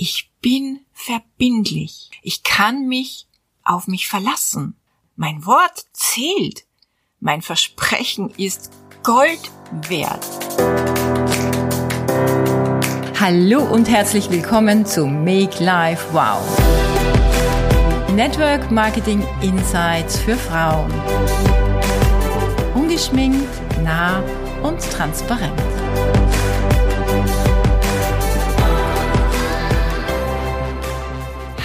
Ich bin verbindlich. Ich kann mich auf mich verlassen. Mein Wort zählt. Mein Versprechen ist Gold wert. Hallo und herzlich willkommen zu Make Life Wow. Network Marketing Insights für Frauen. Ungeschminkt, nah und transparent.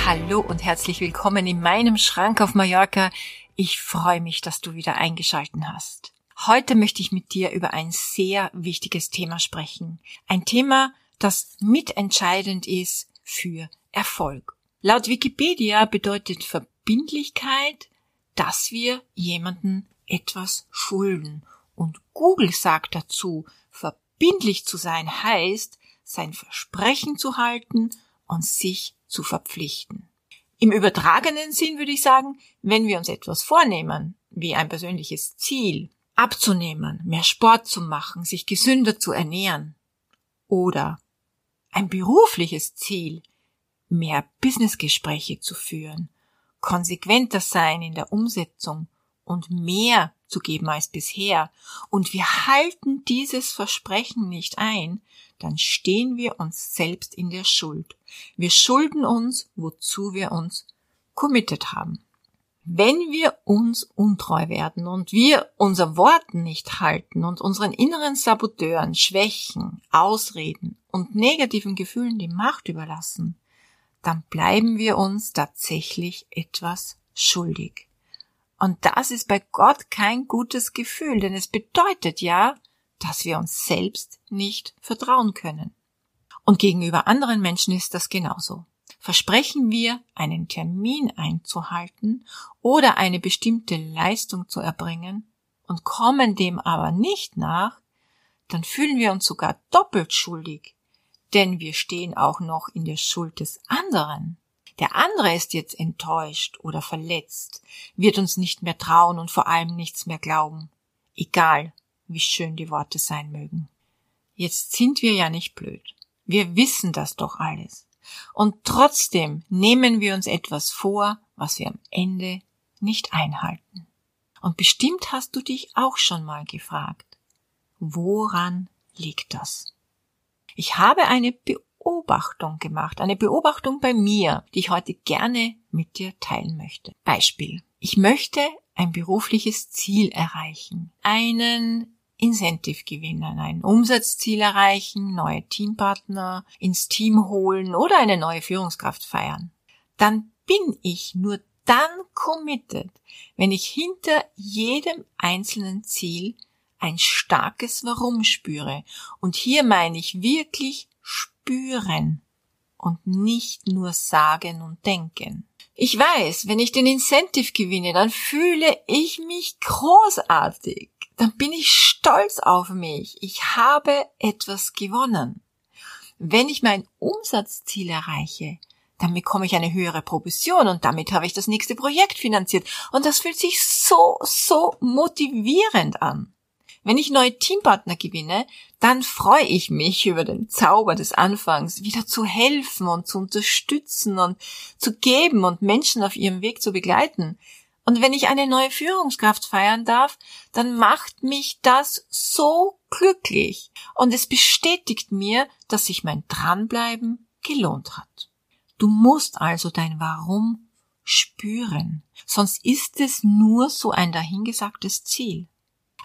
Hallo und herzlich willkommen in meinem Schrank auf Mallorca. Ich freue mich, dass du wieder eingeschalten hast. Heute möchte ich mit dir über ein sehr wichtiges Thema sprechen. Ein Thema, das mitentscheidend ist für Erfolg. Laut Wikipedia bedeutet Verbindlichkeit, dass wir jemanden etwas schulden. Und Google sagt dazu, verbindlich zu sein heißt, sein Versprechen zu halten und sich zu verpflichten. Im übertragenen Sinn würde ich sagen, wenn wir uns etwas vornehmen, wie ein persönliches Ziel, abzunehmen, mehr Sport zu machen, sich gesünder zu ernähren, oder ein berufliches Ziel, mehr Businessgespräche zu führen, konsequenter sein in der Umsetzung und mehr zu geben als bisher, und wir halten dieses Versprechen nicht ein, dann stehen wir uns selbst in der Schuld. Wir schulden uns, wozu wir uns committed haben. Wenn wir uns untreu werden und wir unser Wort nicht halten und unseren inneren Saboteuren, Schwächen, Ausreden und negativen Gefühlen die Macht überlassen, dann bleiben wir uns tatsächlich etwas schuldig. Und das ist bei Gott kein gutes Gefühl, denn es bedeutet ja, dass wir uns selbst nicht vertrauen können. Und gegenüber anderen Menschen ist das genauso. Versprechen wir, einen Termin einzuhalten oder eine bestimmte Leistung zu erbringen und kommen dem aber nicht nach, dann fühlen wir uns sogar doppelt schuldig, denn wir stehen auch noch in der Schuld des anderen. Der andere ist jetzt enttäuscht oder verletzt, wird uns nicht mehr trauen und vor allem nichts mehr glauben. Egal, wie schön die Worte sein mögen. Jetzt sind wir ja nicht blöd. Wir wissen das doch alles. Und trotzdem nehmen wir uns etwas vor, was wir am Ende nicht einhalten. Und bestimmt hast du dich auch schon mal gefragt, woran liegt das? Ich habe eine Beobachtung gemacht, eine Beobachtung bei mir, die ich heute gerne mit dir teilen möchte. Beispiel. Ich möchte ein berufliches Ziel erreichen, einen Incentive gewinnen, ein Umsatzziel erreichen, neue Teampartner ins Team holen oder eine neue Führungskraft feiern. Dann bin ich nur dann committed, wenn ich hinter jedem einzelnen Ziel ein starkes Warum spüre. Und hier meine ich wirklich spüren und nicht nur sagen und denken. Ich weiß, wenn ich den Incentive gewinne, dann fühle ich mich großartig. Dann bin ich stolz auf mich. Ich habe etwas gewonnen. Wenn ich mein Umsatzziel erreiche, dann bekomme ich eine höhere Provision und damit habe ich das nächste Projekt finanziert. Und das fühlt sich so, so motivierend an. Wenn ich neue Teampartner gewinne, dann freue ich mich über den Zauber des Anfangs, wieder zu helfen und zu unterstützen und zu geben und Menschen auf ihrem Weg zu begleiten. Und wenn ich eine neue Führungskraft feiern darf, dann macht mich das so glücklich. Und es bestätigt mir, dass sich mein Dranbleiben gelohnt hat. Du musst also dein Warum spüren, sonst ist es nur so ein dahingesagtes Ziel.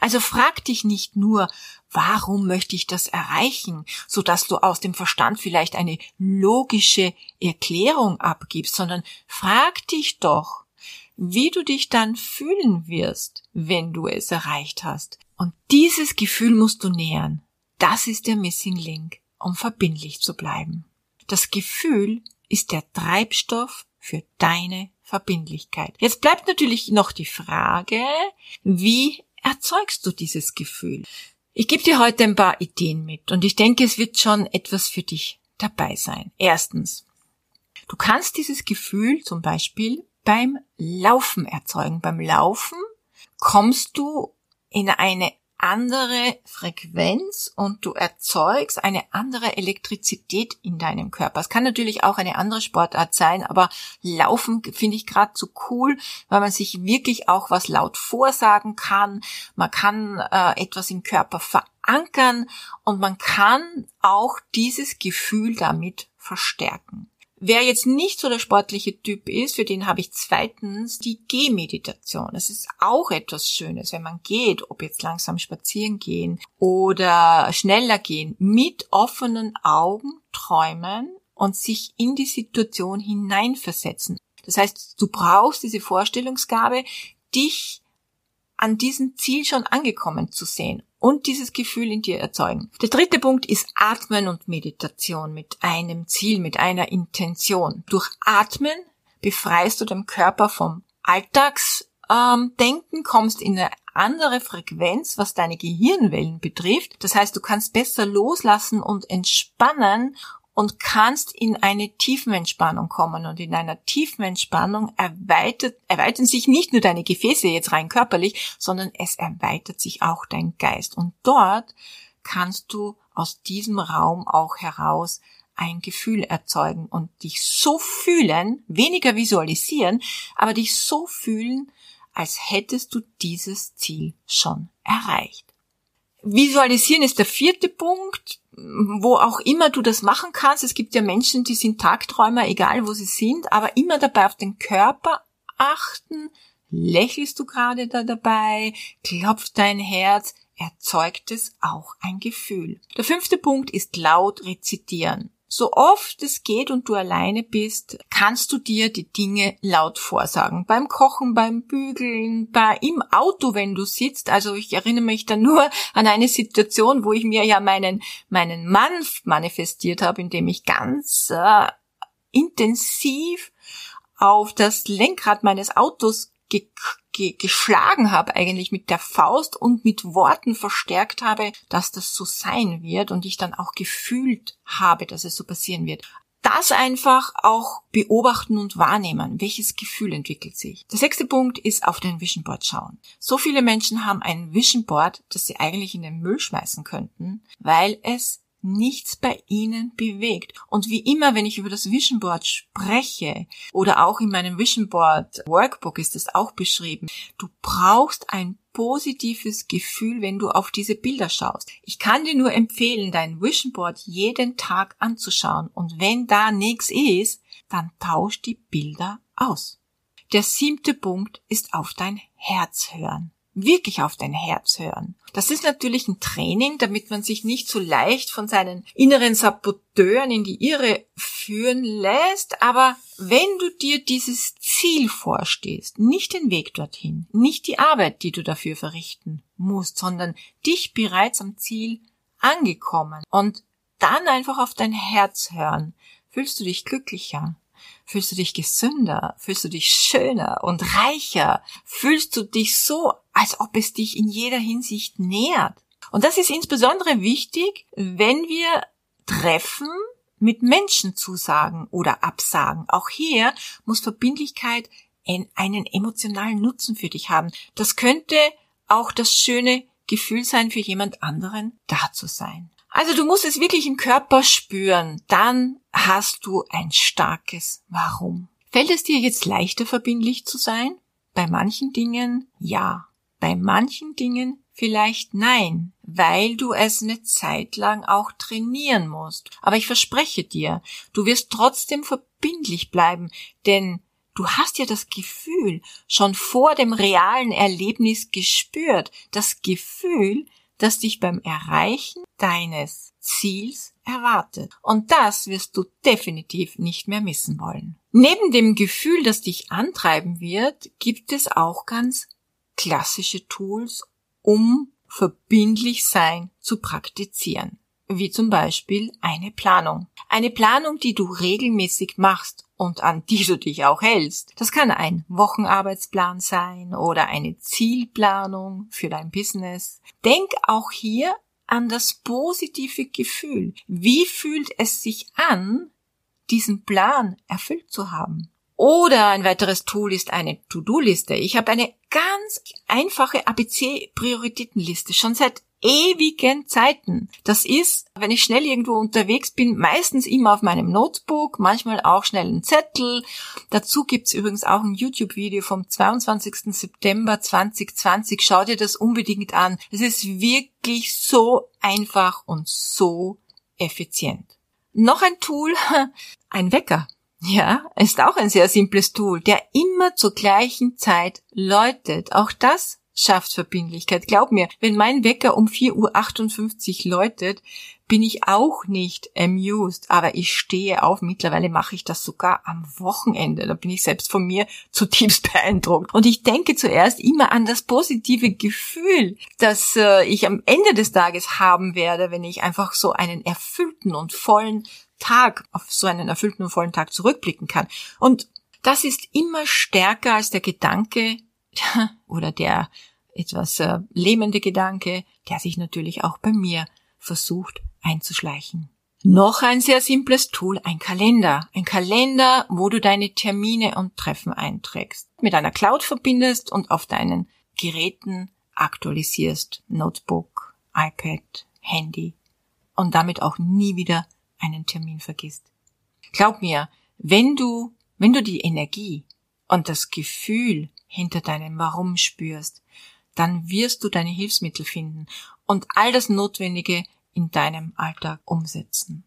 Also frag dich nicht nur, warum möchte ich das erreichen, so dass du aus dem Verstand vielleicht eine logische Erklärung abgibst, sondern frag dich doch, wie du dich dann fühlen wirst, wenn du es erreicht hast. Und dieses Gefühl musst du nähern. Das ist der Missing Link, um verbindlich zu bleiben. Das Gefühl ist der Treibstoff für deine Verbindlichkeit. Jetzt bleibt natürlich noch die Frage, wie erzeugst du dieses Gefühl? Ich gebe dir heute ein paar Ideen mit und ich denke, es wird schon etwas für dich dabei sein. Erstens, du kannst dieses Gefühl zum Beispiel beim Laufen erzeugen. Beim Laufen kommst du in eine andere Frequenz und du erzeugst eine andere Elektrizität in deinem Körper. Es kann natürlich auch eine andere Sportart sein, aber Laufen finde ich gerade so cool, weil man sich wirklich auch was laut vorsagen kann. Man kann äh, etwas im Körper verankern und man kann auch dieses Gefühl damit verstärken. Wer jetzt nicht so der sportliche Typ ist, für den habe ich zweitens die Gehmeditation. Das ist auch etwas Schönes, wenn man geht, ob jetzt langsam spazieren gehen oder schneller gehen, mit offenen Augen träumen und sich in die Situation hineinversetzen. Das heißt, du brauchst diese Vorstellungsgabe, dich an diesem Ziel schon angekommen zu sehen und dieses Gefühl in dir erzeugen. Der dritte Punkt ist Atmen und Meditation mit einem Ziel, mit einer Intention. Durch Atmen befreist du den Körper vom Alltagsdenken, ähm, kommst in eine andere Frequenz, was deine Gehirnwellen betrifft. Das heißt, du kannst besser loslassen und entspannen und kannst in eine Tiefenentspannung kommen. Und in einer Tiefenentspannung erweitert, erweitern sich nicht nur deine Gefäße jetzt rein körperlich, sondern es erweitert sich auch dein Geist. Und dort kannst du aus diesem Raum auch heraus ein Gefühl erzeugen und dich so fühlen, weniger visualisieren, aber dich so fühlen, als hättest du dieses Ziel schon erreicht. Visualisieren ist der vierte Punkt wo auch immer du das machen kannst. Es gibt ja Menschen, die sind Tagträumer, egal wo sie sind, aber immer dabei auf den Körper achten. Lächelst du gerade da dabei? Klopft dein Herz? Erzeugt es auch ein Gefühl. Der fünfte Punkt ist laut rezitieren. So oft es geht und du alleine bist, kannst du dir die Dinge laut vorsagen. Beim Kochen, beim Bügeln, bei, im Auto, wenn du sitzt. Also ich erinnere mich dann nur an eine Situation, wo ich mir ja meinen, meinen Mann manifestiert habe, indem ich ganz äh, intensiv auf das Lenkrad meines Autos ge ge geschlagen habe, eigentlich mit der Faust und mit Worten verstärkt habe, dass das so sein wird und ich dann auch gefühlt habe, dass es so passieren wird. Das einfach auch beobachten und wahrnehmen. Welches Gefühl entwickelt sich? Der sechste Punkt ist auf den Vision Board schauen. So viele Menschen haben ein Vision Board, das sie eigentlich in den Müll schmeißen könnten, weil es nichts bei ihnen bewegt. Und wie immer, wenn ich über das Vision Board spreche oder auch in meinem Vision Board Workbook ist es auch beschrieben, du brauchst ein positives Gefühl, wenn du auf diese Bilder schaust. Ich kann dir nur empfehlen, dein Vision Board jeden Tag anzuschauen und wenn da nichts ist, dann tausch die Bilder aus. Der siebte Punkt ist auf dein Herz hören wirklich auf dein Herz hören. Das ist natürlich ein Training, damit man sich nicht so leicht von seinen inneren Saboteuren in die Irre führen lässt, aber wenn du dir dieses Ziel vorstehst, nicht den Weg dorthin, nicht die Arbeit, die du dafür verrichten musst, sondern dich bereits am Ziel angekommen und dann einfach auf dein Herz hören, fühlst du dich glücklicher, Fühlst du dich gesünder? Fühlst du dich schöner und reicher? Fühlst du dich so, als ob es dich in jeder Hinsicht nährt? Und das ist insbesondere wichtig, wenn wir Treffen mit Menschen zusagen oder absagen. Auch hier muss Verbindlichkeit einen emotionalen Nutzen für dich haben. Das könnte auch das schöne Gefühl sein, für jemand anderen da zu sein. Also du musst es wirklich im Körper spüren, dann hast du ein starkes Warum. Fällt es dir jetzt leichter verbindlich zu sein? Bei manchen Dingen ja, bei manchen Dingen vielleicht nein, weil du es eine Zeit lang auch trainieren musst. Aber ich verspreche dir, du wirst trotzdem verbindlich bleiben, denn du hast ja das Gefühl schon vor dem realen Erlebnis gespürt, das Gefühl, das dich beim Erreichen deines Ziels erwartet. Und das wirst du definitiv nicht mehr missen wollen. Neben dem Gefühl, das dich antreiben wird, gibt es auch ganz klassische Tools, um verbindlich sein zu praktizieren. Wie zum Beispiel eine Planung. Eine Planung, die du regelmäßig machst und an die du dich auch hältst. Das kann ein Wochenarbeitsplan sein oder eine Zielplanung für dein Business. Denk auch hier an das positive Gefühl. Wie fühlt es sich an, diesen Plan erfüllt zu haben? Oder ein weiteres Tool ist eine To-Do-Liste. Ich habe eine ganz einfache ABC-Prioritätenliste schon seit ewigen Zeiten. Das ist, wenn ich schnell irgendwo unterwegs bin, meistens immer auf meinem Notebook, manchmal auch schnell einen Zettel. Dazu gibt's übrigens auch ein YouTube-Video vom 22. September 2020. Schau dir das unbedingt an. Es ist wirklich so einfach und so effizient. Noch ein Tool, ein Wecker. Ja, ist auch ein sehr simples Tool, der immer zur gleichen Zeit läutet. Auch das schafft Verbindlichkeit. Glaub mir, wenn mein Wecker um 4.58 Uhr läutet, bin ich auch nicht amused, aber ich stehe auf. Mittlerweile mache ich das sogar am Wochenende. Da bin ich selbst von mir zutiefst beeindruckt. Und ich denke zuerst immer an das positive Gefühl, das äh, ich am Ende des Tages haben werde, wenn ich einfach so einen erfüllten und vollen Tag, auf so einen erfüllten und vollen Tag zurückblicken kann. Und das ist immer stärker als der Gedanke oder der etwas äh, lähmende Gedanke, der sich natürlich auch bei mir versucht einzuschleichen. Noch ein sehr simples Tool, ein Kalender. Ein Kalender, wo du deine Termine und Treffen einträgst, mit einer Cloud verbindest und auf deinen Geräten aktualisierst. Notebook, iPad, Handy und damit auch nie wieder einen Termin vergisst. Glaub mir, wenn du, wenn du die Energie und das Gefühl hinter deinem Warum spürst, dann wirst du deine Hilfsmittel finden und all das Notwendige in deinem Alltag umsetzen.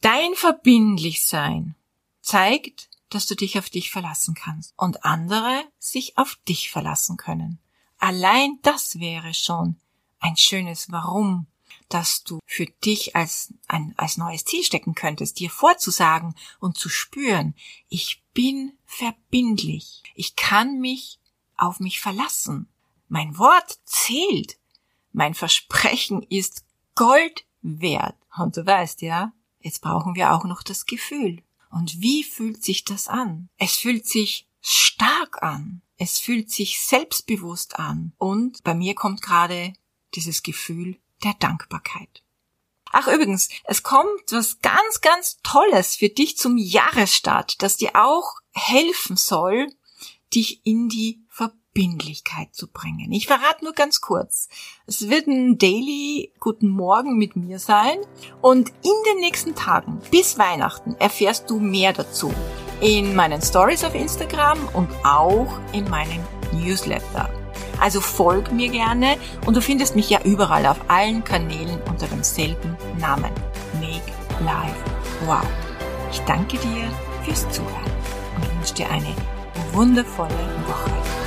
Dein Verbindlichsein zeigt, dass du dich auf dich verlassen kannst und andere sich auf dich verlassen können. Allein das wäre schon ein schönes Warum, das du für dich als ein als neues Ziel stecken könntest, dir vorzusagen und zu spüren, ich bin verbindlich. Ich kann mich auf mich verlassen. Mein Wort zählt. Mein Versprechen ist Gold wert. Und du weißt ja, jetzt brauchen wir auch noch das Gefühl. Und wie fühlt sich das an? Es fühlt sich stark an. Es fühlt sich selbstbewusst an. Und bei mir kommt gerade dieses Gefühl der Dankbarkeit. Ach übrigens, es kommt was ganz, ganz Tolles für dich zum Jahresstart, das dir auch helfen soll, dich in die Verbindlichkeit zu bringen. Ich verrate nur ganz kurz. Es wird ein Daily Guten Morgen mit mir sein und in den nächsten Tagen bis Weihnachten erfährst du mehr dazu in meinen Stories auf Instagram und auch in meinem Newsletter. Also folg mir gerne und du findest mich ja überall auf allen Kanälen unter demselben Namen. Make Life Wow. Ich danke dir fürs Zuhören und wünsche dir eine wundervolle Woche.